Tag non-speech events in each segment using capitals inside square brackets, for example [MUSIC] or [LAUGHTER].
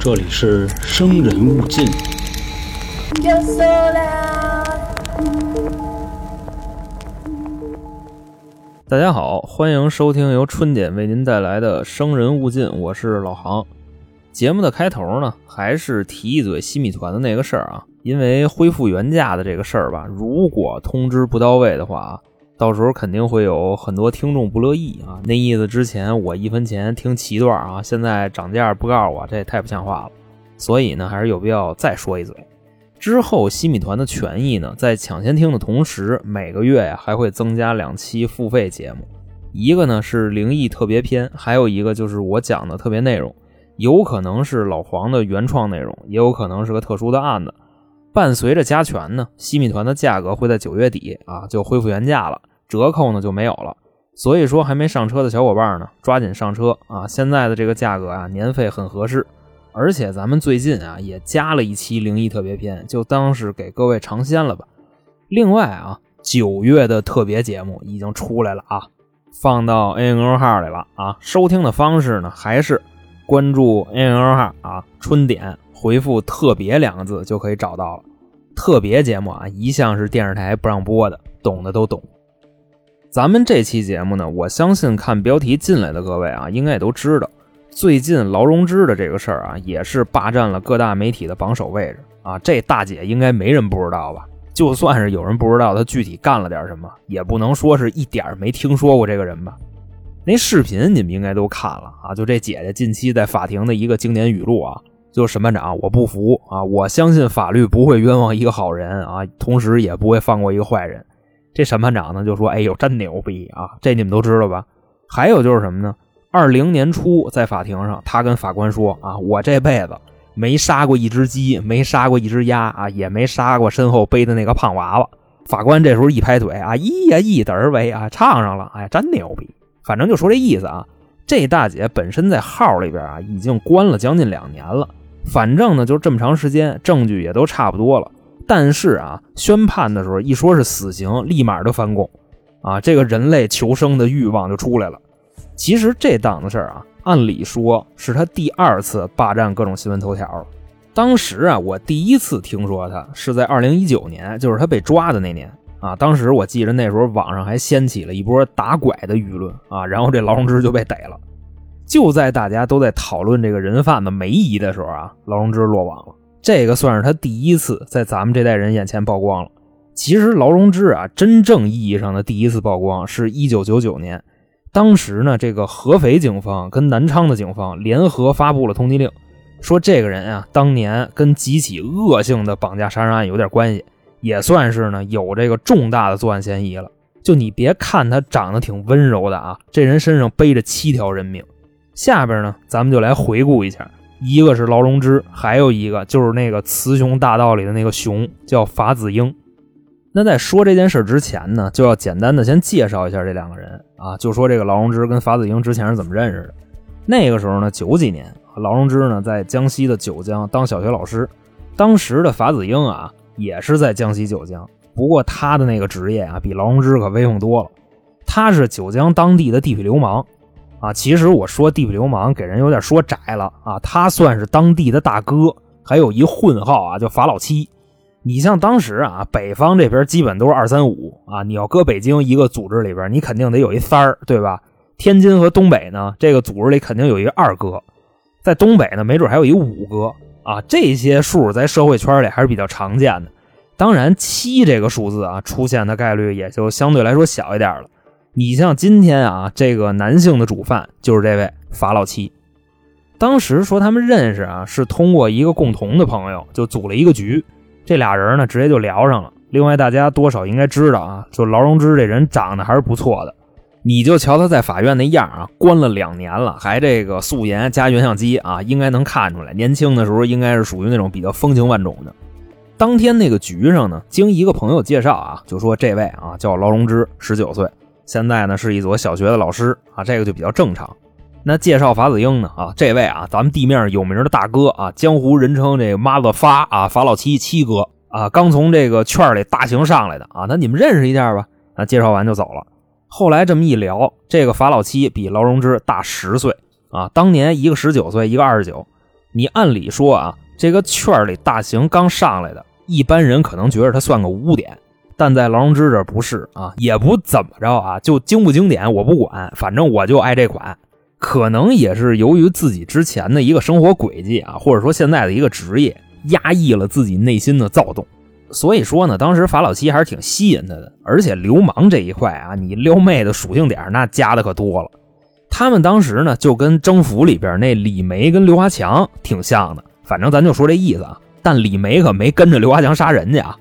这里是生人勿近。大家好，欢迎收听由春点为您带来的《生人勿近》，我是老航。节目的开头呢，还是提一嘴西米团的那个事儿啊，因为恢复原价的这个事儿吧，如果通知不到位的话啊，到时候肯定会有很多听众不乐意啊。那意思之前我一分钱听七段啊，现在涨价不告诉我，这也太不像话了。所以呢，还是有必要再说一嘴。之后，西米团的权益呢，在抢先听的同时，每个月呀还会增加两期付费节目，一个呢是灵异特别篇，还有一个就是我讲的特别内容，有可能是老黄的原创内容，也有可能是个特殊的案子。伴随着加权呢，西米团的价格会在九月底啊就恢复原价了，折扣呢就没有了。所以说，还没上车的小伙伴呢，抓紧上车啊！现在的这个价格啊，年费很合适。而且咱们最近啊也加了一期灵异特别篇，就当是给各位尝鲜了吧。另外啊，九月的特别节目已经出来了啊，放到 A N O 号里了啊。收听的方式呢，还是关注 A N O 号啊，春点回复“特别”两个字就可以找到了。特别节目啊，一向是电视台不让播的，懂的都懂。咱们这期节目呢，我相信看标题进来的各位啊，应该也都知道。最近劳荣枝的这个事儿啊，也是霸占了各大媒体的榜首位置啊。这大姐应该没人不知道吧？就算是有人不知道她具体干了点什么，也不能说是一点没听说过这个人吧？那视频你们应该都看了啊。就这姐姐近期在法庭的一个经典语录啊，就审判长，我不服啊！我相信法律不会冤枉一个好人啊，同时也不会放过一个坏人。这审判长呢就说：“哎呦，真牛逼啊！这你们都知道吧？还有就是什么呢？”二零年初，在法庭上，他跟法官说：“啊，我这辈子没杀过一只鸡，没杀过一只鸭啊，也没杀过身后背的那个胖娃娃。”法官这时候一拍腿：“啊，一呀一得而为啊，唱上了，哎，真牛逼！反正就说这意思啊。这大姐本身在号里边啊，已经关了将近两年了。反正呢，就这么长时间，证据也都差不多了。但是啊，宣判的时候一说是死刑，立马就翻供，啊，这个人类求生的欲望就出来了。”其实这档子事儿啊，按理说是他第二次霸占各种新闻头条。当时啊，我第一次听说他是在二零一九年，就是他被抓的那年啊。当时我记着那时候网上还掀起了一波打拐的舆论啊，然后这劳荣枝就被逮了。就在大家都在讨论这个人贩子梅姨的时候啊，劳荣枝落网了。这个算是他第一次在咱们这代人眼前曝光了。其实劳荣枝啊，真正意义上的第一次曝光是一九九九年。当时呢，这个合肥警方跟南昌的警方联合发布了通缉令，说这个人啊，当年跟几起恶性的绑架杀人案有点关系，也算是呢有这个重大的作案嫌疑了。就你别看他长得挺温柔的啊，这人身上背着七条人命。下边呢，咱们就来回顾一下，一个是劳荣枝，还有一个就是那个雌雄大盗里的那个雄，叫法子英。那在说这件事之前呢，就要简单的先介绍一下这两个人啊，就说这个劳荣枝跟法子英之前是怎么认识的。那个时候呢，九几年，劳荣枝呢在江西的九江当小学老师，当时的法子英啊也是在江西九江，不过他的那个职业啊比劳荣枝可威风多了，他是九江当地的地痞流氓啊。其实我说地痞流氓给人有点说窄了啊，他算是当地的大哥，还有一混号啊叫法老七。你像当时啊，北方这边基本都是二三五啊，你要搁北京一个组织里边，你肯定得有一三儿，对吧？天津和东北呢，这个组织里肯定有一个二哥，在东北呢，没准还有一五哥啊。这些数在社会圈里还是比较常见的。当然，七这个数字啊，出现的概率也就相对来说小一点了。你像今天啊，这个男性的主犯就是这位法老七。当时说他们认识啊，是通过一个共同的朋友，就组了一个局。这俩人呢，直接就聊上了。另外，大家多少应该知道啊，就劳荣枝这人长得还是不错的。你就瞧他在法院那样啊，关了两年了，还这个素颜加原相机啊，应该能看出来，年轻的时候应该是属于那种比较风情万种的。当天那个局上呢，经一个朋友介绍啊，就说这位啊叫劳荣枝，十九岁，现在呢是一所小学的老师啊，这个就比较正常。那介绍法子英呢？啊，这位啊，咱们地面有名的大哥啊，江湖人称这个妈子发啊，法老七七哥啊，刚从这个圈里大型上来的啊，那你们认识一下吧。啊，介绍完就走了。后来这么一聊，这个法老七比劳荣枝大十岁啊，当年一个十九岁，一个二十九。你按理说啊，这个圈里大刑刚上来的，一般人可能觉得他算个污点，但在劳荣枝这不是啊，也不怎么着啊，就经不经典我不管，反正我就爱这款。可能也是由于自己之前的一个生活轨迹啊，或者说现在的一个职业，压抑了自己内心的躁动。所以说呢，当时法老七还是挺吸引他的。而且流氓这一块啊，你撩妹的属性点那加的可多了。他们当时呢，就跟征服里边那李梅跟刘华强挺像的。反正咱就说这意思啊。但李梅可没跟着刘华强杀人家啊。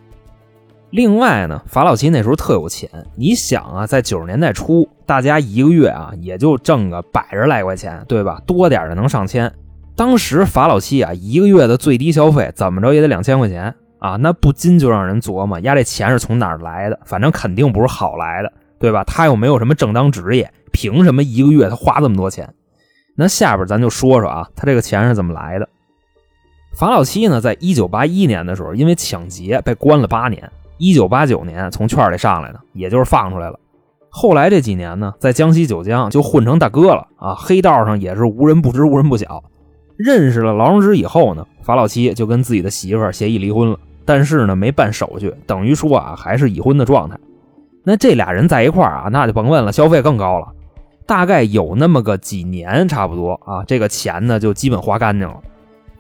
另外呢，法老七那时候特有钱。你想啊，在九十年代初，大家一个月啊也就挣个百十来块钱，对吧？多点的能上千。当时法老七啊，一个月的最低消费怎么着也得两千块钱啊，那不禁就让人琢磨，呀，这钱是从哪儿来的？反正肯定不是好来的，对吧？他又没有什么正当职业，凭什么一个月他花这么多钱？那下边咱就说说啊，他这个钱是怎么来的？法老七呢，在一九八一年的时候，因为抢劫被关了八年。一九八九年从圈里上来的，也就是放出来了。后来这几年呢，在江西九江就混成大哥了啊，黑道上也是无人不知、无人不晓。认识了劳荣枝以后呢，法老七就跟自己的媳妇协议离婚了，但是呢没办手续，等于说啊还是已婚的状态。那这俩人在一块儿啊，那就甭问了，消费更高了。大概有那么个几年，差不多啊，这个钱呢就基本花干净了。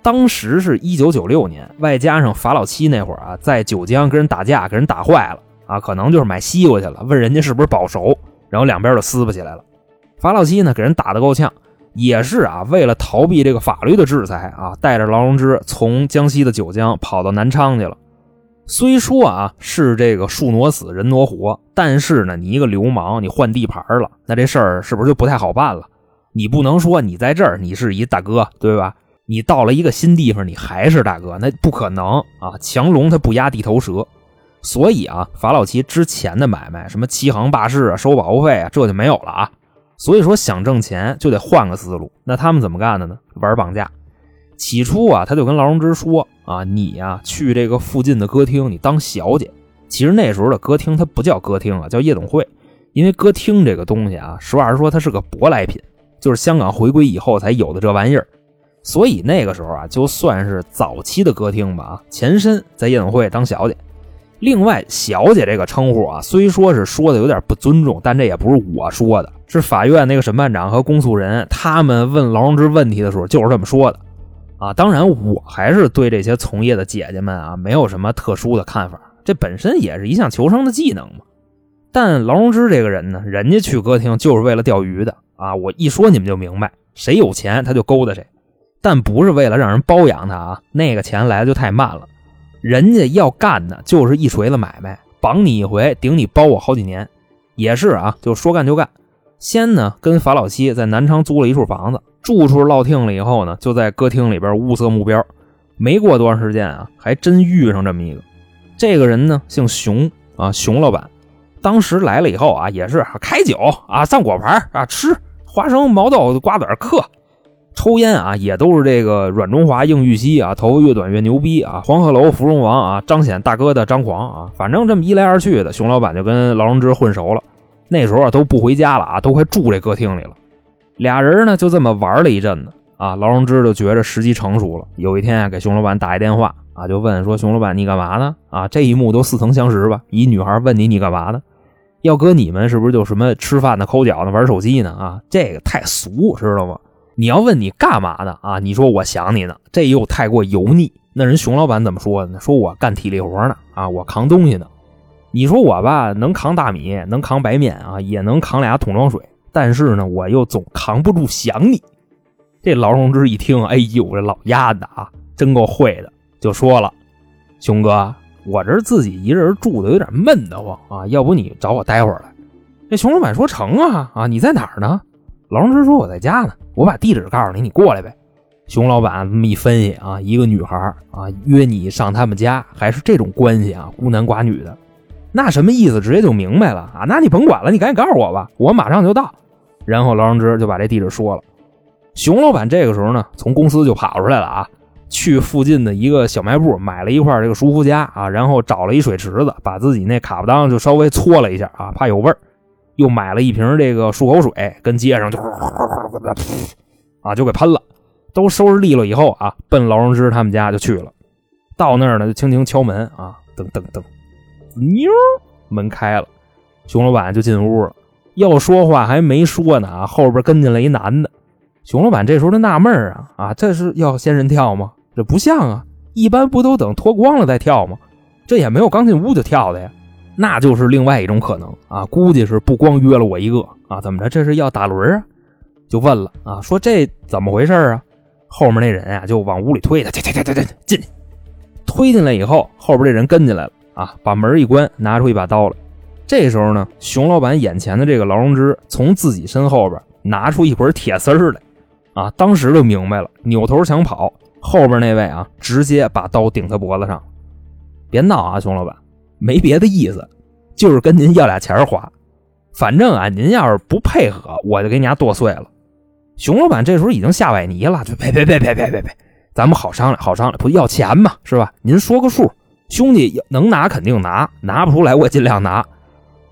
当时是一九九六年，外加上法老七那会儿啊，在九江跟人打架，给人打坏了啊，可能就是买西瓜去了，问人家是不是保熟，然后两边就撕巴起来了。法老七呢，给人打得够呛，也是啊，为了逃避这个法律的制裁啊，带着劳荣枝从江西的九江跑到南昌去了。虽说啊是这个树挪死，人挪活，但是呢，你一个流氓，你换地盘了，那这事儿是不是就不太好办了？你不能说你在这儿，你是一大哥，对吧？你到了一个新地方，你还是大哥，那不可能啊！强龙他不压地头蛇，所以啊，法老齐之前的买卖，什么欺行霸市啊、收保护费啊，这就没有了啊。所以说想挣钱就得换个思路。那他们怎么干的呢？玩绑架。起初啊，他就跟劳荣枝说啊：“你呀，去这个附近的歌厅，你当小姐。其实那时候的歌厅它不叫歌厅啊，叫夜总会。因为歌厅这个东西啊，实话实说，它是个舶来品，就是香港回归以后才有的这玩意儿。”所以那个时候啊，就算是早期的歌厅吧，前身在夜总会当小姐。另外，小姐这个称呼啊，虽说是说的有点不尊重，但这也不是我说的，是法院那个审判长和公诉人他们问劳荣枝问题的时候就是这么说的啊。当然，我还是对这些从业的姐姐们啊，没有什么特殊的看法，这本身也是一项求生的技能嘛。但劳荣枝这个人呢，人家去歌厅就是为了钓鱼的啊。我一说你们就明白，谁有钱他就勾搭谁。但不是为了让人包养他啊，那个钱来的就太慢了。人家要干的就是一锤子买卖，绑你一回，顶你包我好几年。也是啊，就说干就干。先呢跟法老七在南昌租了一处房子，住处落定了以后呢，就在歌厅里边物色目标。没过多长时间啊，还真遇上这么一个。这个人呢姓熊啊，熊老板。当时来了以后啊，也是开酒啊，上果盘啊，吃花生、毛豆、瓜子嗑。抽烟啊，也都是这个软中华硬玉溪啊，头发越短越牛逼啊，黄鹤楼芙蓉王啊，彰显大哥的张狂啊，反正这么一来二去的，熊老板就跟劳荣枝混熟了。那时候啊都不回家了啊，都快住这歌厅里了。俩人呢就这么玩了一阵子啊，劳荣枝就觉着时机成熟了。有一天啊，给熊老板打一电话啊，就问说：“熊老板，你干嘛呢？”啊，这一幕都似曾相识吧？一女孩问你你干嘛呢？要搁你们是不是就什么吃饭呢、抠脚呢、玩手机呢？啊，这个太俗，知道吗？你要问你干嘛的啊？你说我想你呢，这又太过油腻。那人熊老板怎么说呢？说我干体力活呢，啊，我扛东西呢。你说我吧，能扛大米，能扛白面啊，也能扛俩桶装水，但是呢，我又总扛不住想你。这劳荣枝一听，哎呦，这老丫子啊，真够会的，就说了：“熊哥，我这自己一个人住的有点闷得慌啊，要不你找我待会儿来？”这熊老板说：“成啊，啊，你在哪儿呢？”劳荣枝说：“我在家呢，我把地址告诉你，你过来呗。”熊老板这么一分析啊，一个女孩啊约你上他们家，还是这种关系啊，孤男寡女的，那什么意思？直接就明白了啊！那你甭管了，你赶紧告诉我吧，我马上就到。然后劳荣枝就把这地址说了。熊老板这个时候呢，从公司就跑出来了啊，去附近的一个小卖部买了一块这个舒肤佳啊，然后找了一水池子，把自己那卡布裆就稍微搓了一下啊，怕有味儿。又买了一瓶这个漱口水，跟街上就啊，就给喷了。都收拾利落以后啊，奔劳荣枝他们家就去了。到那儿呢，就轻轻敲门啊，噔噔噔，妞，门开了，熊老板就进屋了。要说话还没说呢啊，后边跟进来一男的。熊老板这时候就纳闷啊啊，这是要仙人跳吗？这不像啊，一般不都等脱光了再跳吗？这也没有刚进屋就跳的呀，那就是另外一种可能啊。估计是不光约了我一个啊，怎么着？这是要打轮啊？就问了啊，说这怎么回事啊？后面那人啊就往屋里推他，进进进进进去。推进来以后，后边这人跟进来了啊，把门一关，拿出一把刀来。这时候呢，熊老板眼前的这个劳荣枝从自己身后边拿出一捆铁丝来，啊，当时就明白了，扭头想跑，后边那位啊，直接把刀顶他脖子上。别闹啊，熊老板，没别的意思，就是跟您要俩钱花。反正啊，您要是不配合，我就给你家剁碎了。熊老板这时候已经吓崴泥了，就别别别别别别别，咱们好商量，好商量，不要钱嘛，是吧？您说个数，兄弟能拿肯定拿，拿不出来我尽量拿。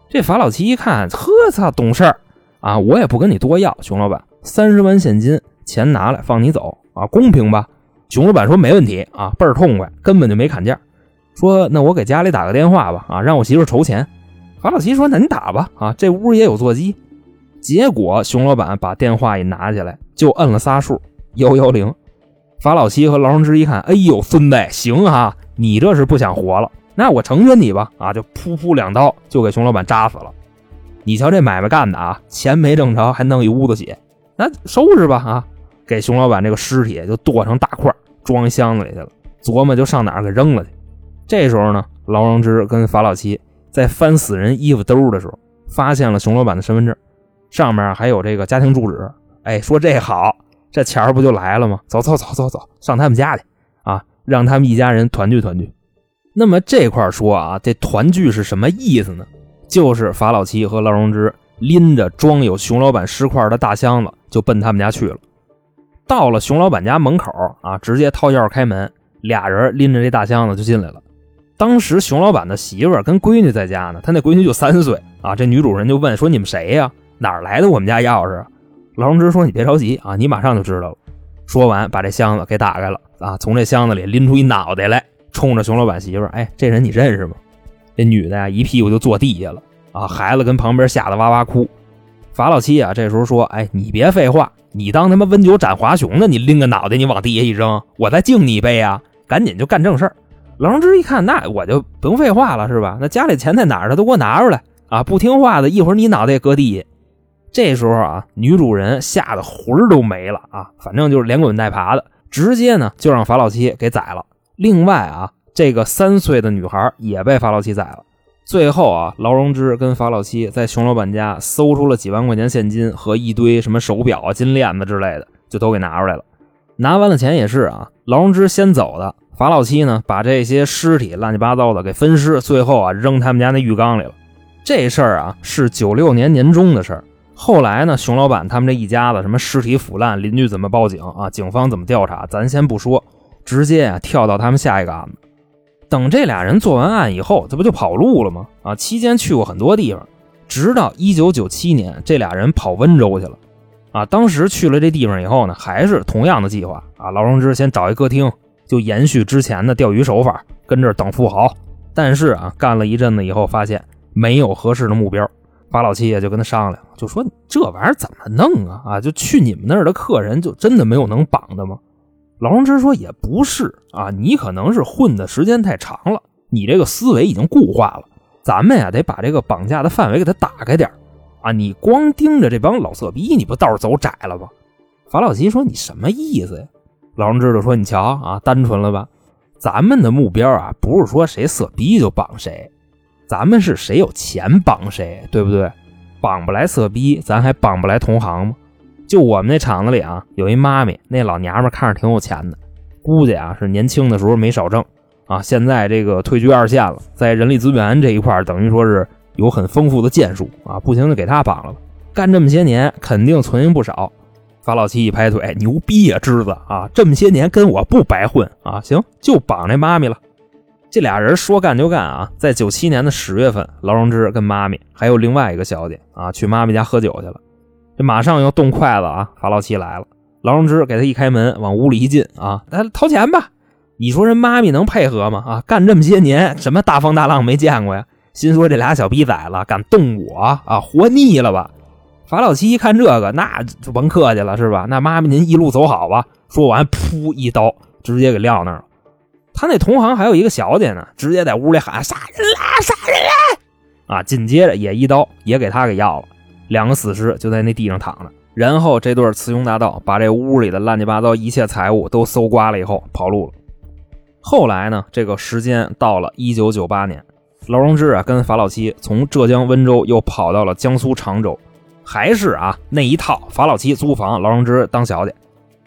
这法老七一看，呵操，懂事儿啊！我也不跟你多要，熊老板，三十万现金，钱拿来放你走啊，公平吧？熊老板说没问题啊，倍儿痛快，根本就没砍价。说那我给家里打个电话吧，啊，让我媳妇筹钱。法老七说那你打吧，啊，这屋也有座机。结果熊老板把电话一拿起来，就摁了仨数，幺幺零。法老七和劳荣枝一看，哎呦，孙子，行哈，你这是不想活了。那我成全你吧，啊，就噗噗两刀就给熊老板扎死了。你瞧这买卖干的啊，钱没挣着，还弄一屋子血，那收拾吧啊，给熊老板这个尸体就剁成大块，装箱子里去了，琢磨就上哪儿给扔了去。这时候呢，劳荣枝跟法老七在翻死人衣服兜的时候，发现了熊老板的身份证，上面还有这个家庭住址。哎，说这好，这钱不就来了吗？走走走走走，上他们家去啊，让他们一家人团聚团聚。那么这块说啊，这团聚是什么意思呢？就是法老七和劳荣枝拎着装有熊老板尸块的大箱子，就奔他们家去了。到了熊老板家门口啊，直接掏钥匙开门，俩人拎着这大箱子就进来了。当时熊老板的媳妇跟闺女在家呢，他那闺女就三岁啊。这女主人就问说：“你们谁呀？哪来的我们家钥匙？”劳荣枝说：“你别着急啊，你马上就知道了。”说完，把这箱子给打开了啊，从这箱子里拎出一脑袋来。冲着熊老板媳妇，哎，这人你认识吗？这女的呀，一屁股就坐地下了啊！孩子跟旁边吓得哇哇哭。法老七啊，这时候说：“哎，你别废话，你当他妈温酒斩华雄呢？你拎个脑袋，你往地下一扔，我再敬你一杯啊！赶紧就干正事儿。”劳荣枝一看，那我就不用废话了，是吧？那家里钱在哪儿？他都给我拿出来啊！不听话的，一会儿你脑袋也搁地下。这时候啊，女主人吓得魂儿都没了啊！反正就是连滚带爬的，直接呢就让法老七给宰了。另外啊，这个三岁的女孩也被法老七宰了。最后啊，劳荣枝跟法老七在熊老板家搜出了几万块钱现金和一堆什么手表啊、金链子之类的，就都给拿出来了。拿完了钱也是啊，劳荣枝先走的，法老七呢把这些尸体乱七八糟的给分尸，最后啊扔他们家那浴缸里了。这事儿啊是九六年年中的事儿。后来呢，熊老板他们这一家子什么尸体腐烂，邻居怎么报警啊？警方怎么调查？咱先不说。直接啊跳到他们下一个案子。等这俩人做完案以后，这不就跑路了吗？啊，期间去过很多地方，直到一九九七年，这俩人跑温州去了。啊，当时去了这地方以后呢，还是同样的计划啊。劳荣枝先找一歌厅，就延续之前的钓鱼手法，跟这儿等富豪。但是啊，干了一阵子以后，发现没有合适的目标。法老七也就跟他商量，就说这玩意儿怎么弄啊？啊，就去你们那儿的客人，就真的没有能绑的吗？劳荣枝说：“也不是啊，你可能是混的时间太长了，你这个思维已经固化了。咱们呀，得把这个绑架的范围给他打开点啊！你光盯着这帮老色逼，你不道走窄了吗？”法老吉说：“你什么意思呀？”老人知道说：“你瞧啊，单纯了吧？咱们的目标啊，不是说谁色逼就绑谁，咱们是谁有钱绑谁，对不对？绑不来色逼，咱还绑不来同行吗？”就我们那厂子里啊，有一妈咪，那老娘们看着挺有钱的，估计啊是年轻的时候没少挣啊。现在这个退居二线了，在人力资源这一块等于说是有很丰富的建树啊。不行就给他绑了吧，干这么些年肯定存银不少。法老七一拍腿，牛逼呀，侄子啊，这么些年跟我不白混啊。行，就绑这妈咪了。这俩人说干就干啊，在九七年的十月份，劳荣枝跟妈咪还有另外一个小姐啊，去妈咪家喝酒去了。这马上要动筷子啊！法老七来了，劳荣枝给他一开门，往屋里一进啊，他掏钱吧。你说人妈咪能配合吗？啊，干这么些年，什么大风大浪没见过呀？心说这俩小逼崽子敢动我啊，活腻了吧？法老七一看这个，那就甭客气了，是吧？那妈妈您一路走好吧。说完，噗一刀直接给撂那儿了。他那同行还有一个小姐呢，直接在屋里喊杀人啦，杀人啦！啊，紧接着也一刀也给他给要了。两个死尸就在那地上躺着。然后这对雌雄大盗把这屋里的乱七八糟一切财物都搜刮了以后跑路了。后来呢，这个时间到了一九九八年，劳荣枝啊跟法老七从浙江温州又跑到了江苏常州，还是啊那一套，法老七租房，劳荣枝当小姐，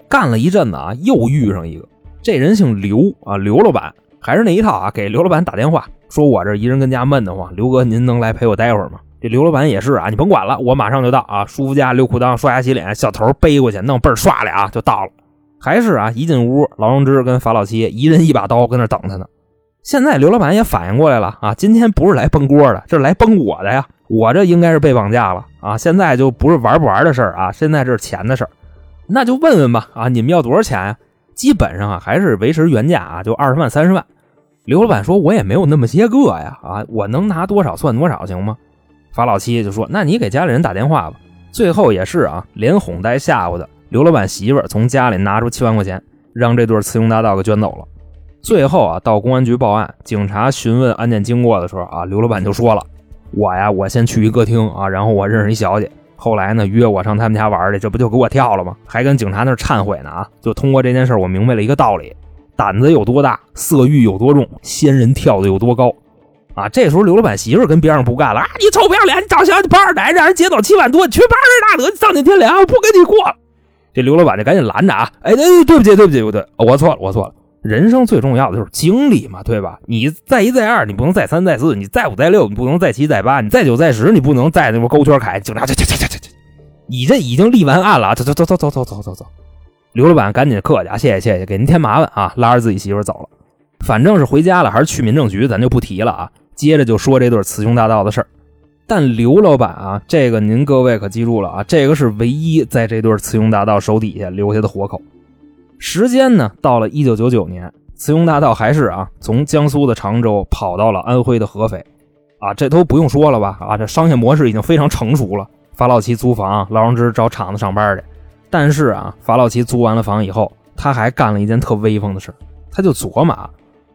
干了一阵子啊，又遇上一个，这人姓刘啊，刘老板，还是那一套啊，给刘老板打电话说，我这一人跟家闷得慌，刘哥您能来陪我待会儿吗？这刘老板也是啊，你甭管了，我马上就到啊，舒服家溜裤裆，刷牙洗脸，小头背过去，弄倍儿刷俩就到了。还是啊，一进屋，劳荣枝跟法老七一人一把刀跟那等他呢。现在刘老板也反应过来了啊，今天不是来崩锅的，这是来崩我的呀！我这应该是被绑架了啊！现在就不是玩不玩的事儿啊，现在这是钱的事儿。那就问问吧啊，你们要多少钱呀？基本上啊还是维持原价啊，就二十万、三十万。刘老板说：“我也没有那么些个呀啊，我能拿多少算多少，行吗？”法老七就说：“那你给家里人打电话吧。”最后也是啊，连哄带吓唬的。刘老板媳妇从家里拿出七万块钱，让这对雌雄大盗给卷走了。最后啊，到公安局报案，警察询问案件经过的时候啊，刘老板就说了：“我呀，我先去一歌厅啊，然后我认识一小姐，后来呢约我上他们家玩去，这不就给我跳了吗？还跟警察那忏悔呢啊！就通过这件事，我明白了一个道理：胆子有多大，色欲有多重，仙人跳的有多高。”啊，这时候刘老板媳妇跟边上不干了啊！你臭不要脸，你找小姐包二奶，让人劫走七万多，你去八十大德，丧尽天良，不跟你过了。这刘老板就赶紧拦着啊！哎，对对不起，对不起，不对，我错了，我错了。人生最重要的就是经历嘛，对吧？你再一再二，你不能再三再四；你再五再六，你不能再七再八；你再九再十，你不能再那么勾圈凯。警察，去去去去去去！你这已经立完案了，走走走走走走走走走。刘老板赶紧客气啊，谢谢谢谢，给您添麻烦啊，拉着自己媳妇走了。反正是回家了，还是去民政局，咱就不提了啊。接着就说这对雌雄大盗的事儿。但刘老板啊，这个您各位可记住了啊，这个是唯一在这对雌雄大盗手底下留下的活口。时间呢，到了一九九九年，雌雄大盗还是啊，从江苏的常州跑到了安徽的合肥，啊，这都不用说了吧？啊，这商业模式已经非常成熟了。法老奇租房，劳荣枝找厂子上班去。但是啊，法老奇租完了房以后，他还干了一件特威风的事他就琢磨，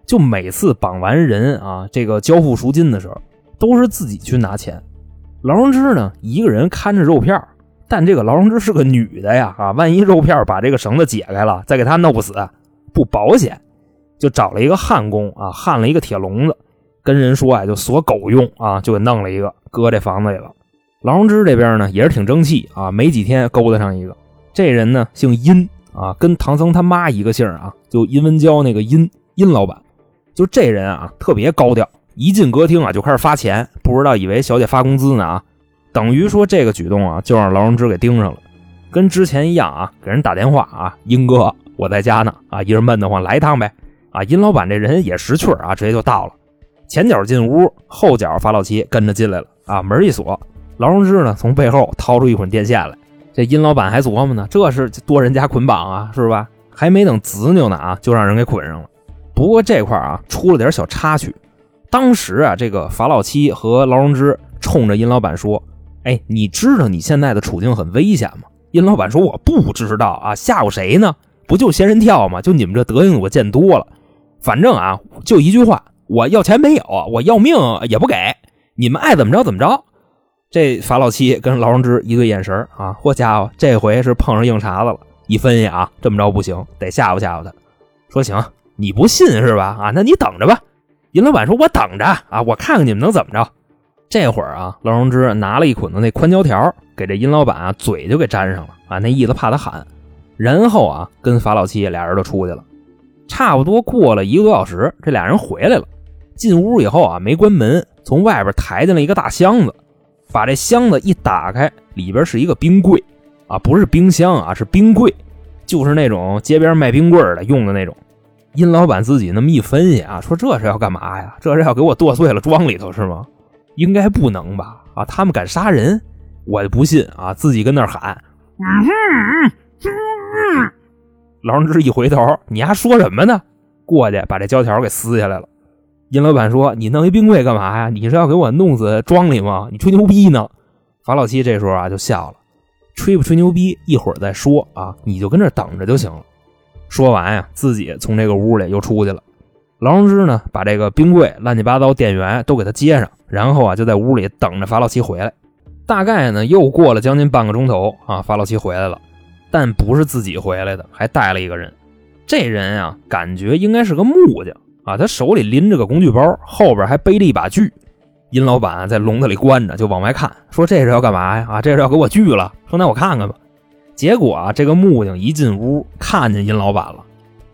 就每次绑完人啊，这个交付赎金的时候。都是自己去拿钱，劳荣枝呢一个人看着肉片但这个劳荣枝是个女的呀啊，万一肉片把这个绳子解开了，再给他弄不死不保险，就找了一个焊工啊，焊了一个铁笼子，跟人说啊就锁狗用啊，就给弄了一个搁这房子里了。劳荣枝这边呢也是挺争气啊，没几天勾搭上一个，这人呢姓殷啊，跟唐僧他妈一个姓啊，就殷文娇那个殷殷老板，就这人啊特别高调。一进歌厅啊，就开始发钱，不知道以为小姐发工资呢啊，等于说这个举动啊，就让劳荣枝给盯上了，跟之前一样啊，给人打电话啊，殷哥我在家呢啊，一人闷得慌，来一趟呗。啊，殷老板这人也识趣啊，直接就到了，前脚进屋，后脚法老七跟着进来了。啊，门一锁，劳荣枝呢从背后掏出一捆电线来，这殷老板还琢磨呢，这是多人家捆绑啊，是吧？还没等执拗呢啊，就让人给捆上了，不过这块啊出了点小插曲。当时啊，这个法老七和劳荣枝冲着殷老板说：“哎，你知道你现在的处境很危险吗？”殷老板说：“我不知道啊，吓唬谁呢？不就仙人跳吗？就你们这德行，我见多了。反正啊，就一句话，我要钱没有，我要命也不给。你们爱怎么着怎么着。”这法老七跟劳荣枝一对眼神啊，嚯家伙，这回是碰上硬茬子了。一分析啊，这么着不行，得吓唬吓唬他。说行，你不信是吧？啊，那你等着吧。尹老板说：“我等着啊，我看看你们能怎么着。”这会儿啊，劳荣枝拿了一捆子那宽胶条，给这殷老板啊嘴就给粘上了啊，那意思怕他喊。然后啊，跟法老七俩人就出去了。差不多过了一个多小时，这俩人回来了。进屋以后啊，没关门，从外边抬进来一个大箱子，把这箱子一打开，里边是一个冰柜啊，不是冰箱啊，是冰柜，就是那种街边卖冰棍的用的那种。殷老板自己那么一分析啊，说这是要干嘛呀？这是要给我剁碎了装里头是吗？应该不能吧？啊，他们敢杀人，我不信啊！自己跟那喊，劳荣枝一回头，你还说什么呢？过去把这胶条给撕下来了。殷老板说：“你弄一冰柜干嘛呀？你是要给我弄死庄里吗？你吹牛逼呢？”法老七这时候啊就笑了：“吹不吹牛逼，一会儿再说啊，你就跟这等着就行了。”说完呀，自己从这个屋里又出去了。劳荣枝呢，把这个冰柜乱七八糟电源都给他接上，然后啊就在屋里等着法老七回来。大概呢又过了将近半个钟头啊，法老七回来了，但不是自己回来的，还带了一个人。这人啊，感觉应该是个木匠。啊，他手里拎着个工具包，后边还背着一把锯。殷老板在笼子里关着，就往外看，说：“这是要干嘛呀？啊，这是要给我锯了。”说：“那我看看吧。”结果啊，这个木匠一进屋，看见殷老板了。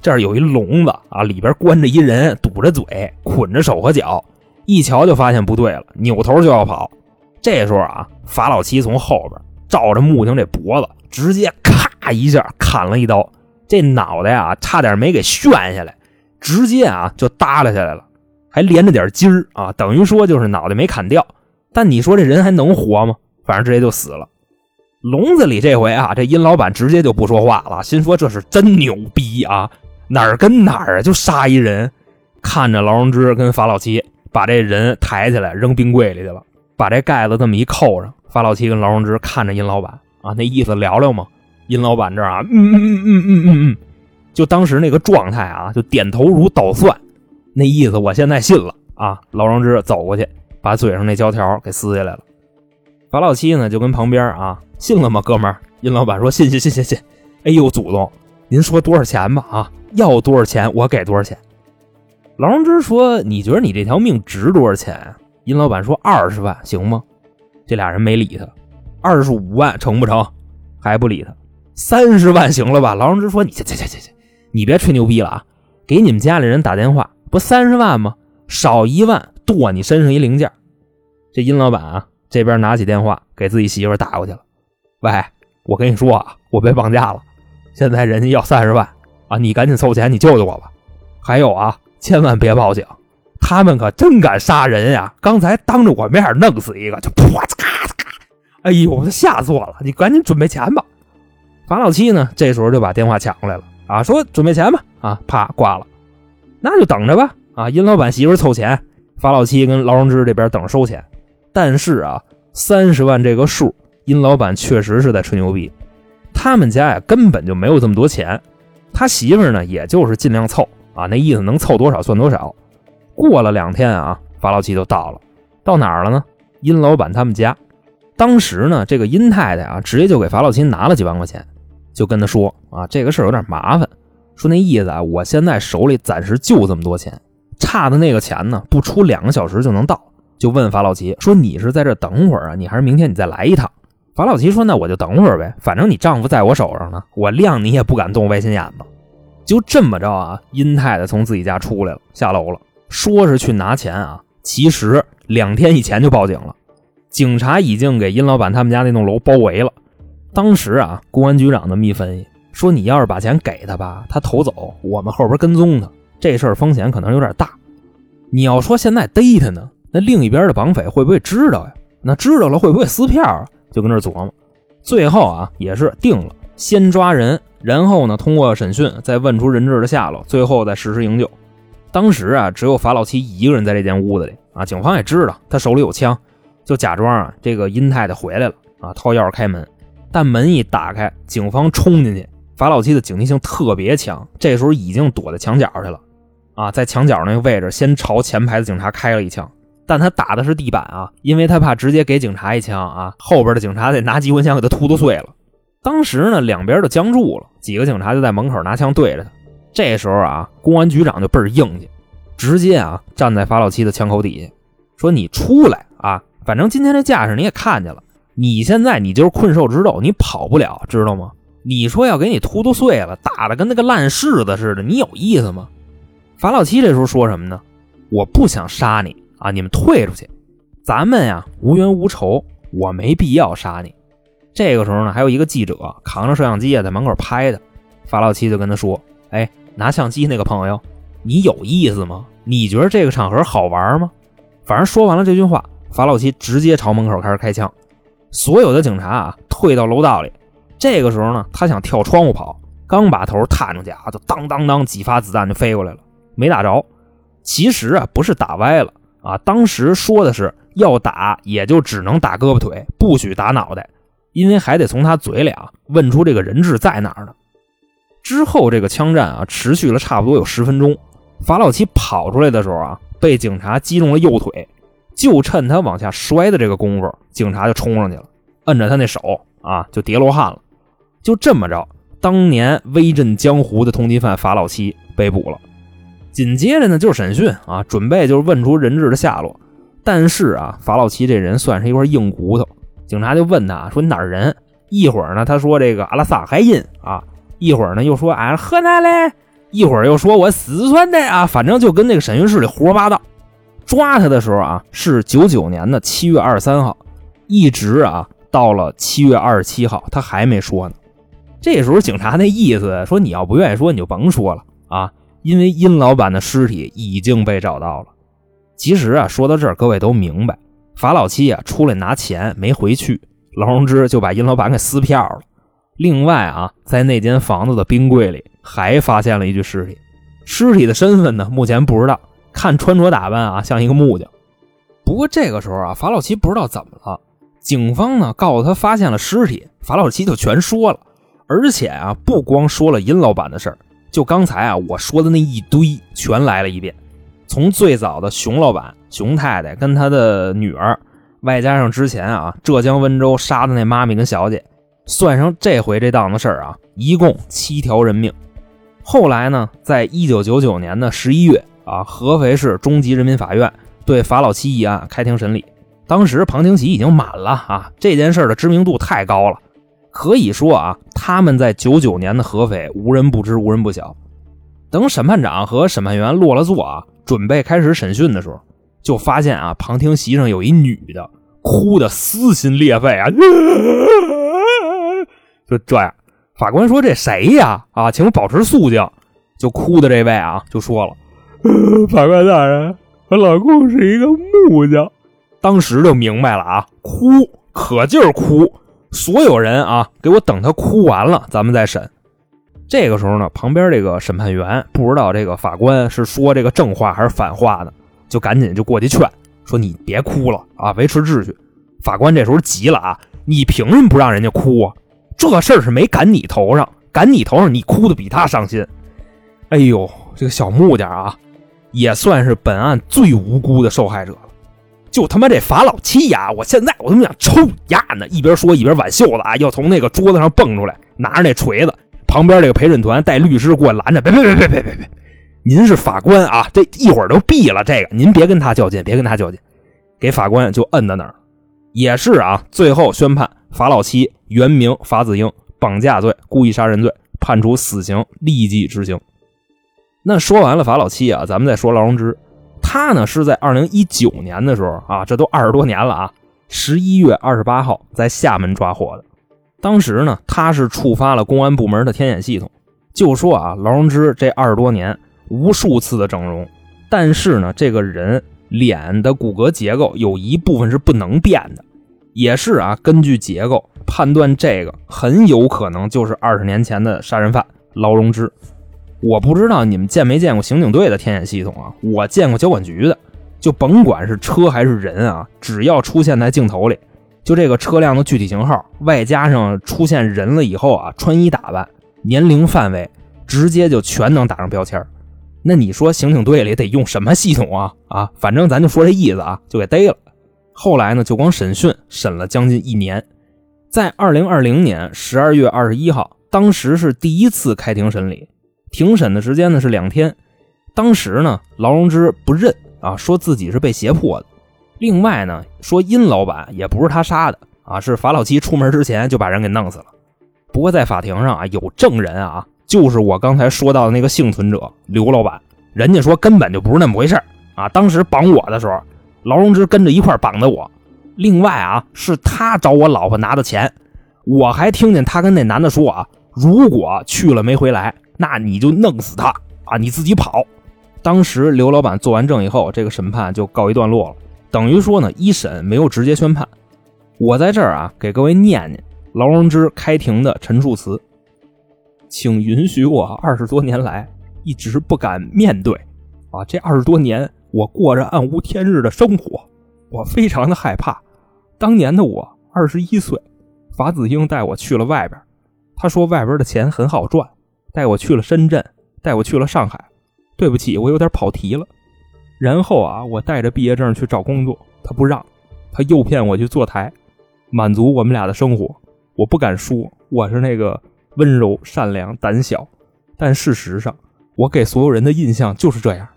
这儿有一笼子啊，里边关着一人，堵着嘴，捆着手和脚。一瞧就发现不对了，扭头就要跑。这时候啊，法老七从后边照着木匠这脖子，直接咔一下砍了一刀，这脑袋啊，差点没给旋下来。直接啊就耷拉下来了，还连着点筋儿啊，等于说就是脑袋没砍掉。但你说这人还能活吗？反正直接就死了。笼子里这回啊，这殷老板直接就不说话了，心说这是真牛逼啊，哪儿跟哪儿啊，就杀一人。看着劳荣枝跟法老七把这人抬起来扔冰柜里去了，把这盖子这么一扣上。法老七跟劳荣枝看着殷老板啊，那意思聊聊嘛。殷老板这啊，嗯嗯嗯嗯嗯嗯嗯。就当时那个状态啊，就点头如捣蒜，那意思我现在信了啊！劳荣枝走过去，把嘴上那胶条给撕下来了。法老七呢就跟旁边啊，信了吗，哥们儿？殷老板说信信信信信。哎呦，祖宗，您说多少钱吧？啊，要多少钱我给多少钱。劳荣枝说：“你觉得你这条命值多少钱？”殷老板说：“二十万行吗？”这俩人没理他。二十五万成不成？还不理他。三十万行了吧？劳荣枝说：“你去去去去去。”你别吹牛逼了啊！给你们家里人打电话，不三十万吗？少一万剁你身上一零件。这殷老板啊，这边拿起电话给自己媳妇打过去了。喂，我跟你说啊，我被绑架了，现在人家要三十万啊！你赶紧凑钱，你救救我吧。还有啊，千万别报警，他们可真敢杀人呀！刚才当着我面弄死一个，就啪嚓咔嚓，哎呦，我吓死我了！你赶紧准备钱吧。法老七呢，这时候就把电话抢过来了。啊，说准备钱吧，啊，啪挂了，那就等着吧。啊，殷老板媳妇凑钱，法老七跟劳荣枝这边等着收钱。但是啊，三十万这个数，殷老板确实是在吹牛逼。他们家呀根本就没有这么多钱，他媳妇呢也就是尽量凑啊，那意思能凑多少算多少。过了两天啊，法老七就到了，到哪儿了呢？殷老板他们家。当时呢，这个殷太太啊，直接就给法老七拿了几万块钱。就跟他说啊，这个事儿有点麻烦，说那意思啊，我现在手里暂时就这么多钱，差的那个钱呢，不出两个小时就能到。就问法老齐说：“你是在这等会儿啊，你还是明天你再来一趟？”法老齐说：“那我就等会儿呗，反正你丈夫在我手上呢，我谅你也不敢动歪心眼子。”就这么着啊，殷太太从自己家出来了，下楼了，说是去拿钱啊，其实两天以前就报警了，警察已经给殷老板他们家那栋楼包围了。当时啊，公安局长那么一分析，说你要是把钱给他吧，他偷走，我们后边跟踪他，这事儿风险可能有点大。你要说现在逮他呢，那另一边的绑匪会不会知道呀？那知道了会不会撕票啊？就跟那琢磨。最后啊，也是定了，先抓人，然后呢，通过审讯再问出人质的下落，最后再实施营救。当时啊，只有法老七一个人在这间屋子里啊，警方也知道他手里有枪，就假装啊，这个殷太太回来了啊，掏钥匙开门。但门一打开，警方冲进去。法老七的警惕性特别强，这时候已经躲在墙角去了。啊，在墙角那个位置，先朝前排的警察开了一枪，但他打的是地板啊，因为他怕直接给警察一枪啊，后边的警察得拿机关枪给他突突碎了。当时呢，两边都僵住了，几个警察就在门口拿枪对着他。这时候啊，公安局长就倍儿硬气，直接啊站在法老七的枪口底下，说：“你出来啊，反正今天这架势你也看见了。”你现在你就是困兽之斗，你跑不了，知道吗？你说要给你突突碎了，打的跟那个烂柿子似的，你有意思吗？法老七这时候说什么呢？我不想杀你啊，你们退出去，咱们呀无冤无仇，我没必要杀你。这个时候呢，还有一个记者扛着摄像机啊在门口拍的，法老七就跟他说：“哎，拿相机那个朋友，你有意思吗？你觉得这个场合好玩吗？”反正说完了这句话，法老七直接朝门口开始开枪。所有的警察啊，退到楼道里。这个时候呢，他想跳窗户跑，刚把头探出去啊，就当当当几发子弹就飞过来了，没打着。其实啊，不是打歪了啊，当时说的是要打，也就只能打胳膊腿，不许打脑袋，因为还得从他嘴里啊问出这个人质在哪儿呢。之后这个枪战啊，持续了差不多有十分钟。法老七跑出来的时候啊，被警察击中了右腿，就趁他往下摔的这个功夫，警察就冲上去了，摁着他那手啊，就叠罗汉了。就这么着，当年威震江湖的通缉犯法老七被捕了。紧接着呢，就是审讯啊，准备就是问出人质的下落。但是啊，法老七这人算是一块硬骨头，警察就问他说：“你哪儿人？”一会儿呢，他说：“这个阿拉萨海印啊。”一会儿呢又说：“俺河南嘞。”一会儿又说：“我四川的啊。”反正就跟那个审讯室里胡说八道。抓他的时候啊，是九九年的七月二十三号，一直啊到了七月二十七号，他还没说呢。这时候警察那意思说：“你要不愿意说，你就甭说了啊。”因为殷老板的尸体已经被找到了。其实啊，说到这儿，各位都明白，法老七啊出来拿钱没回去，劳荣枝就把殷老板给撕票了。另外啊，在那间房子的冰柜里还发现了一具尸体，尸体的身份呢，目前不知道。看穿着打扮啊，像一个木匠。不过这个时候啊，法老七不知道怎么了，警方呢告诉他发现了尸体，法老七就全说了，而且啊，不光说了殷老板的事儿。就刚才啊，我说的那一堆全来了一遍，从最早的熊老板、熊太太跟他的女儿，外加上之前啊浙江温州杀的那妈咪跟小姐，算上这回这档子事儿啊，一共七条人命。后来呢，在一九九九年的十一月啊，合肥市中级人民法院对法老七一案开庭审理，当时旁听席已经满了啊，这件事的知名度太高了。可以说啊，他们在九九年的合肥无人不知，无人不晓。等审判长和审判员落了座啊，准备开始审讯的时候，就发现啊，旁听席上有一女的哭得撕心裂肺啊，[LAUGHS] 就这样。法官说：“这谁呀？啊，请保持肃静。”就哭的这位啊，就说了：“ [LAUGHS] 法官大人，我老公是一个木匠。”当时就明白了啊，哭可劲儿哭。所有人啊，给我等他哭完了，咱们再审。这个时候呢，旁边这个审判员不知道这个法官是说这个正话还是反话呢，就赶紧就过去劝，说你别哭了啊，维持秩序。法官这时候急了啊，你凭什么不让人家哭啊？这事儿是没赶你头上，赶你头上，你哭的比他伤心。哎呦，这个小木匠啊，也算是本案最无辜的受害者了。就他妈这法老七呀！我现在我他妈想抽你丫呢！一边说一边挽袖子啊，要从那个桌子上蹦出来，拿着那锤子。旁边这个陪审团带律师过来拦着，别别别别别别别！您是法官啊，这一会儿就毙了。这个您别跟他较劲，别跟他较劲。给法官就摁在那儿。也是啊，最后宣判法老七原名法子英，绑架罪、故意杀人罪，判处死刑，立即执行。那说完了法老七啊，咱们再说劳荣枝。他呢是在二零一九年的时候啊，这都二十多年了啊，十一月二十八号在厦门抓获的。当时呢，他是触发了公安部门的天眼系统，就说啊，劳荣枝这二十多年无数次的整容，但是呢，这个人脸的骨骼结构有一部分是不能变的，也是啊，根据结构判断，这个很有可能就是二十年前的杀人犯劳荣枝。我不知道你们见没见过刑警队的天眼系统啊？我见过交管局的，就甭管是车还是人啊，只要出现在镜头里，就这个车辆的具体型号，外加上出现人了以后啊，穿衣打扮、年龄范围，直接就全能打上标签。那你说刑警队里得用什么系统啊？啊，反正咱就说这意思啊，就给逮了。后来呢，就光审讯审了将近一年，在二零二零年十二月二十一号，当时是第一次开庭审理。庭审的时间呢是两天，当时呢劳荣枝不认啊，说自己是被胁迫的。另外呢说殷老板也不是他杀的啊，是法老七出门之前就把人给弄死了。不过在法庭上啊有证人啊，就是我刚才说到的那个幸存者刘老板，人家说根本就不是那么回事啊。当时绑我的时候，劳荣枝跟着一块绑的我。另外啊是他找我老婆拿的钱，我还听见他跟那男的说啊，如果去了没回来。那你就弄死他啊！你自己跑。当时刘老板做完证以后，这个审判就告一段落了。等于说呢，一审没有直接宣判。我在这儿啊，给各位念念劳荣枝开庭的陈述词。请允许我二十多年来一直不敢面对啊！这二十多年我过着暗无天日的生活，我非常的害怕。当年的我二十一岁，法子英带我去了外边，他说外边的钱很好赚，带我去了深圳，带我去了上海。对不起，我有点跑题了。然后啊，我带着毕业证去找工作，他不让，他诱骗我去坐台，满足我们俩的生活。我不敢说我是那个温柔、善良、胆小，但事实上，我给所有人的印象就是这样。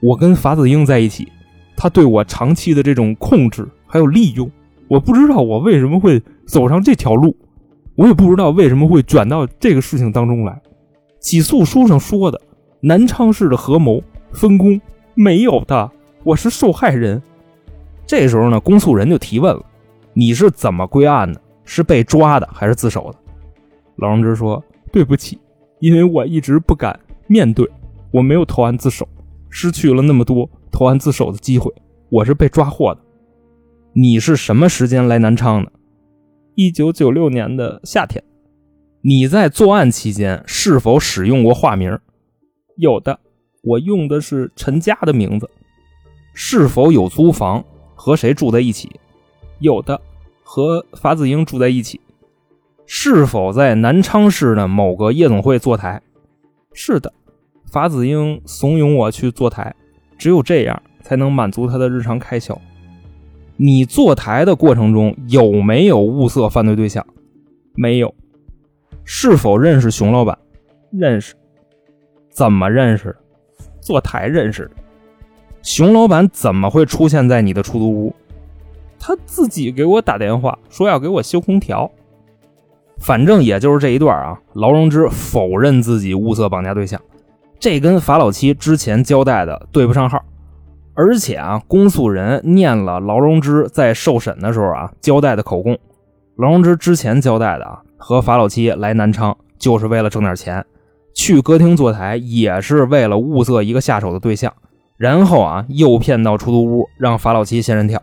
我跟法子英在一起，他对我长期的这种控制还有利用，我不知道我为什么会走上这条路，我也不知道为什么会卷到这个事情当中来。起诉书上说的南昌市的合谋分工。没有的，我是受害人。这时候呢，公诉人就提问了：“你是怎么归案的？是被抓的还是自首的？”老荣枝说：“对不起，因为我一直不敢面对，我没有投案自首，失去了那么多投案自首的机会。我是被抓获的。”你是什么时间来南昌的？一九九六年的夏天。你在作案期间是否使用过化名？有的。我用的是陈家的名字，是否有租房？和谁住在一起？有的，和法子英住在一起。是否在南昌市的某个夜总会坐台？是的，法子英怂恿我去坐台，只有这样才能满足他的日常开销。你坐台的过程中有没有物色犯罪对象？没有。是否认识熊老板？认识。怎么认识？坐台认识熊老板怎么会出现在你的出租屋？他自己给我打电话说要给我修空调。反正也就是这一段啊，劳荣枝否认自己物色绑架对象，这跟法老七之前交代的对不上号。而且啊，公诉人念了劳荣枝在受审的时候啊交代的口供，劳荣枝之前交代的啊，和法老七来南昌就是为了挣点钱。去歌厅坐台也是为了物色一个下手的对象，然后啊诱骗到出租屋，让法老七仙人跳。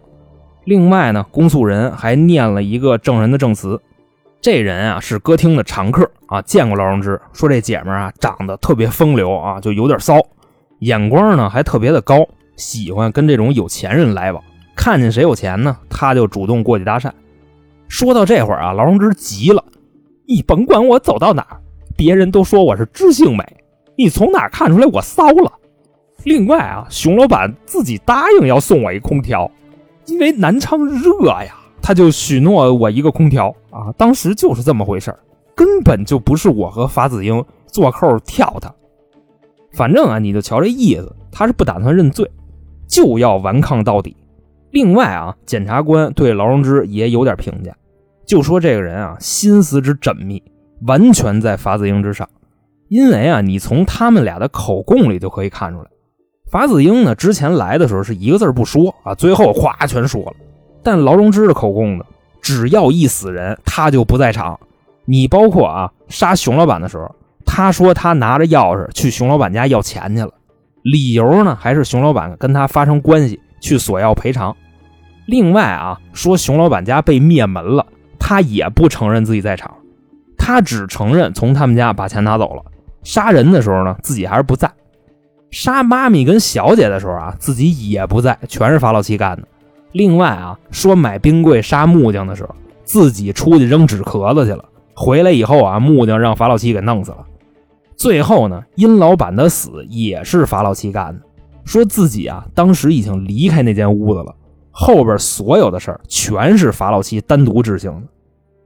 另外呢，公诉人还念了一个证人的证词，这人啊是歌厅的常客啊，见过劳荣枝，说这姐们啊长得特别风流啊，就有点骚，眼光呢还特别的高，喜欢跟这种有钱人来往，看见谁有钱呢，他就主动过去搭讪。说到这会儿啊，劳荣枝急了，你甭管我走到哪儿。别人都说我是知性美，你从哪看出来我骚了？另外啊，熊老板自己答应要送我一空调，因为南昌热呀，他就许诺我一个空调啊。当时就是这么回事根本就不是我和法子英做扣跳他。反正啊，你就瞧这意思，他是不打算认罪，就要顽抗到底。另外啊，检察官对劳荣枝也有点评价，就说这个人啊，心思之缜密。完全在法子英之上，因为啊，你从他们俩的口供里就可以看出来，法子英呢之前来的时候是一个字不说啊，最后哗全说了。但劳荣枝的口供呢，只要一死人，他就不在场。你包括啊，杀熊老板的时候，他说他拿着钥匙去熊老板家要钱去了，理由呢还是熊老板跟他发生关系，去索要赔偿。另外啊，说熊老板家被灭门了，他也不承认自己在场。他只承认从他们家把钱拿走了，杀人的时候呢，自己还是不在；杀妈咪跟小姐的时候啊，自己也不在，全是法老七干的。另外啊，说买冰柜杀木匠的时候，自己出去扔纸壳子去了，回来以后啊，木匠让法老七给弄死了。最后呢，殷老板的死也是法老七干的，说自己啊，当时已经离开那间屋子了，后边所有的事儿全是法老七单独执行的。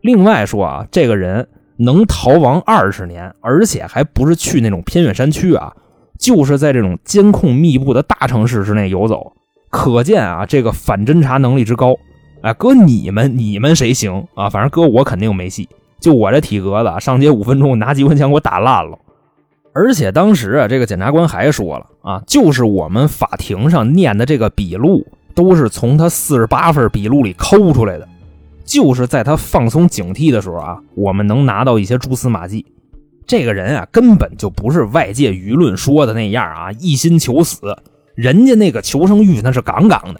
另外说啊，这个人。能逃亡二十年，而且还不是去那种偏远山区啊，就是在这种监控密布的大城市之内游走，可见啊，这个反侦查能力之高。哎，哥你们你们谁行啊？反正哥我肯定没戏，就我这体格子，上街五分钟拿机关枪给我打烂了。而且当时啊，这个检察官还说了啊，就是我们法庭上念的这个笔录，都是从他四十八份笔录里抠出来的。就是在他放松警惕的时候啊，我们能拿到一些蛛丝马迹。这个人啊，根本就不是外界舆论说的那样啊，一心求死。人家那个求生欲那是杠杠的，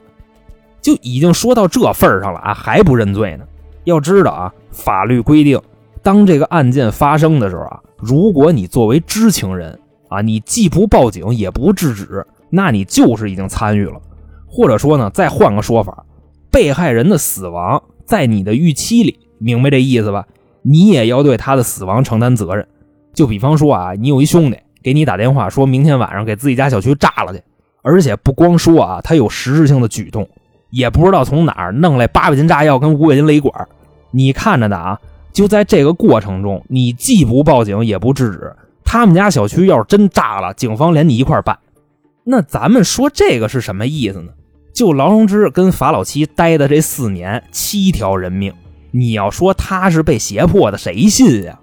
就已经说到这份上了啊，还不认罪呢。要知道啊，法律规定，当这个案件发生的时候啊，如果你作为知情人啊，你既不报警也不制止，那你就是已经参与了。或者说呢，再换个说法，被害人的死亡在你的预期里，明白这意思吧？你也要对他的死亡承担责任。就比方说啊，你有一兄弟给你打电话，说明天晚上给自己家小区炸了去，而且不光说啊，他有实质性的举动，也不知道从哪儿弄来八百斤炸药跟五百斤雷管，你看着的啊。就在这个过程中，你既不报警也不制止，他们家小区要是真炸了，警方连你一块办。那咱们说这个是什么意思呢？就劳荣枝跟法老七待的这四年，七条人命，你要说他是被胁迫的，谁信呀？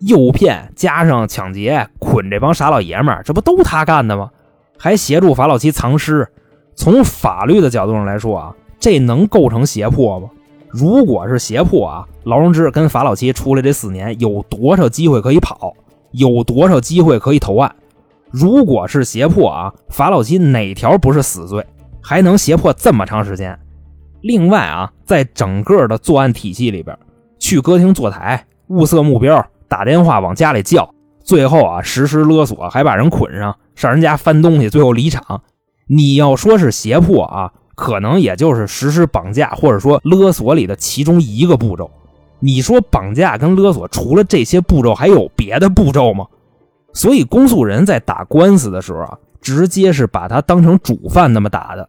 诱骗加上抢劫，捆这帮傻老爷们儿，这不都他干的吗？还协助法老七藏尸。从法律的角度上来说啊，这能构成胁迫吗？如果是胁迫啊，劳荣枝跟法老七出来这四年有多少机会可以跑，有多少机会可以投案？如果是胁迫啊，法老七哪条不是死罪，还能胁迫这么长时间？另外啊，在整个的作案体系里边，去歌厅坐台，物色目标，打电话往家里叫，最后啊实施勒索，还把人捆上，上人家翻东西，最后离场。你要说是胁迫啊？可能也就是实施绑架或者说勒索里的其中一个步骤。你说绑架跟勒索除了这些步骤还有别的步骤吗？所以公诉人在打官司的时候啊，直接是把他当成主犯那么打的。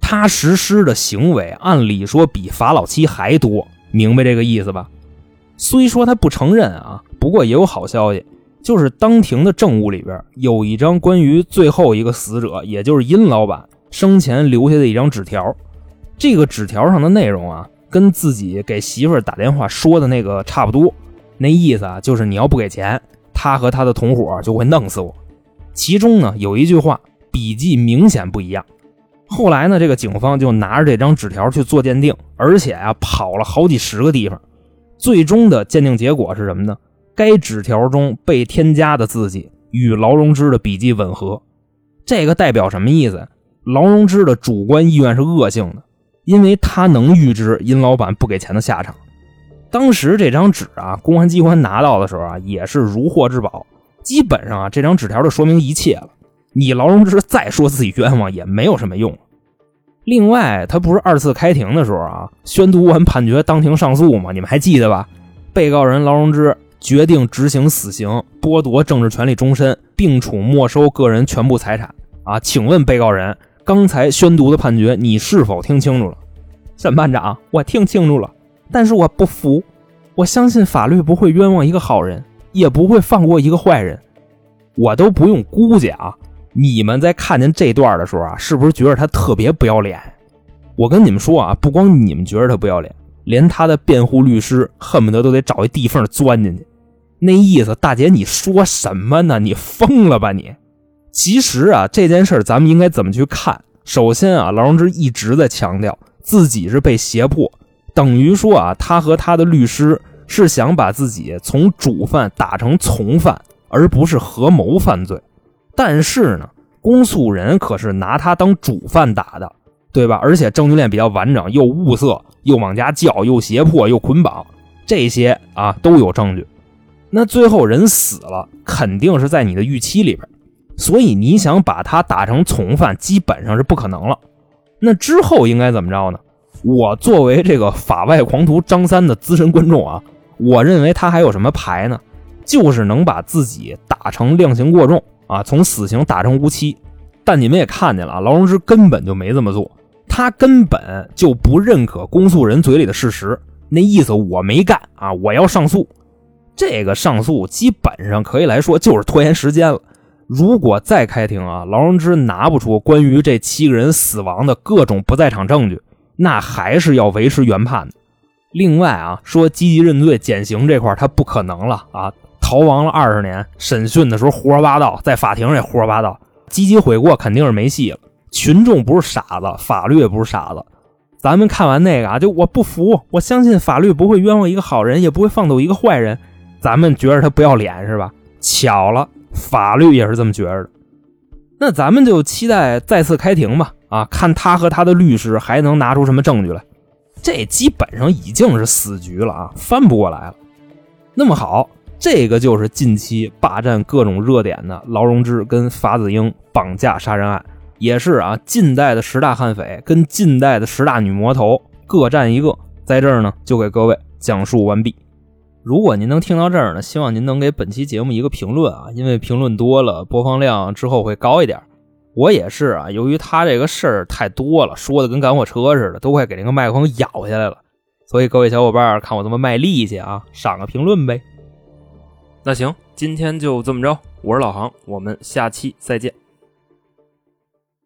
他实施的行为按理说比法老七还多，明白这个意思吧？虽说他不承认啊，不过也有好消息，就是当庭的证物里边有一张关于最后一个死者，也就是殷老板。生前留下的一张纸条，这个纸条上的内容啊，跟自己给媳妇儿打电话说的那个差不多。那意思啊，就是你要不给钱，他和他的同伙就会弄死我。其中呢，有一句话笔记明显不一样。后来呢，这个警方就拿着这张纸条去做鉴定，而且啊，跑了好几十个地方。最终的鉴定结果是什么呢？该纸条中被添加的字迹与劳荣枝的笔迹吻合。这个代表什么意思？劳荣枝的主观意愿是恶性的，因为他能预知殷老板不给钱的下场。当时这张纸啊，公安机关拿到的时候啊，也是如获至宝。基本上啊，这张纸条就说明一切了。你劳荣枝再说自己冤枉也没有什么用。另外，他不是二次开庭的时候啊，宣读完判决当庭上诉吗？你们还记得吧？被告人劳荣枝决定执行死刑，剥夺政治权利终身，并处没收个人全部财产。啊，请问被告人。刚才宣读的判决，你是否听清楚了？审判长，我听清楚了，但是我不服。我相信法律不会冤枉一个好人，也不会放过一个坏人。我都不用估计啊，你们在看见这段的时候啊，是不是觉得他特别不要脸？我跟你们说啊，不光你们觉得他不要脸，连他的辩护律师恨不得都得找一地缝钻进去。那意思，大姐，你说什么呢？你疯了吧你？其实啊，这件事咱们应该怎么去看？首先啊，劳荣枝一直在强调自己是被胁迫，等于说啊，他和他的律师是想把自己从主犯打成从犯，而不是合谋犯罪。但是呢，公诉人可是拿他当主犯打的，对吧？而且证据链比较完整，又物色，又往家叫，又胁迫，又捆绑，这些啊都有证据。那最后人死了，肯定是在你的预期里边。所以你想把他打成从犯，基本上是不可能了。那之后应该怎么着呢？我作为这个法外狂徒张三的资深观众啊，我认为他还有什么牌呢？就是能把自己打成量刑过重啊，从死刑打成无期。但你们也看见了啊，劳荣枝根本就没这么做，他根本就不认可公诉人嘴里的事实，那意思我没干啊，我要上诉。这个上诉基本上可以来说就是拖延时间了。如果再开庭啊，劳荣枝拿不出关于这七个人死亡的各种不在场证据，那还是要维持原判的。另外啊，说积极认罪减刑这块他不可能了啊，逃亡了二十年，审讯的时候胡说八道，在法庭上也胡说八道，积极悔过肯定是没戏了。群众不是傻子，法律也不是傻子。咱们看完那个啊，就我不服，我相信法律不会冤枉一个好人，也不会放走一个坏人。咱们觉着他不要脸是吧？巧了。法律也是这么觉着的，那咱们就期待再次开庭吧。啊，看他和他的律师还能拿出什么证据来。这基本上已经是死局了啊，翻不过来了。那么好，这个就是近期霸占各种热点的劳荣枝跟法子英绑架杀人案，也是啊，近代的十大悍匪跟近代的十大女魔头各占一个，在这儿呢就给各位讲述完毕。如果您能听到这儿呢，希望您能给本期节目一个评论啊，因为评论多了，播放量之后会高一点。我也是啊，由于他这个事儿太多了，说的跟赶火车似的，都快给那个麦克风咬下来了。所以各位小伙伴看我这么卖力气啊，赏个评论呗。那行，今天就这么着，我是老航，我们下期再见。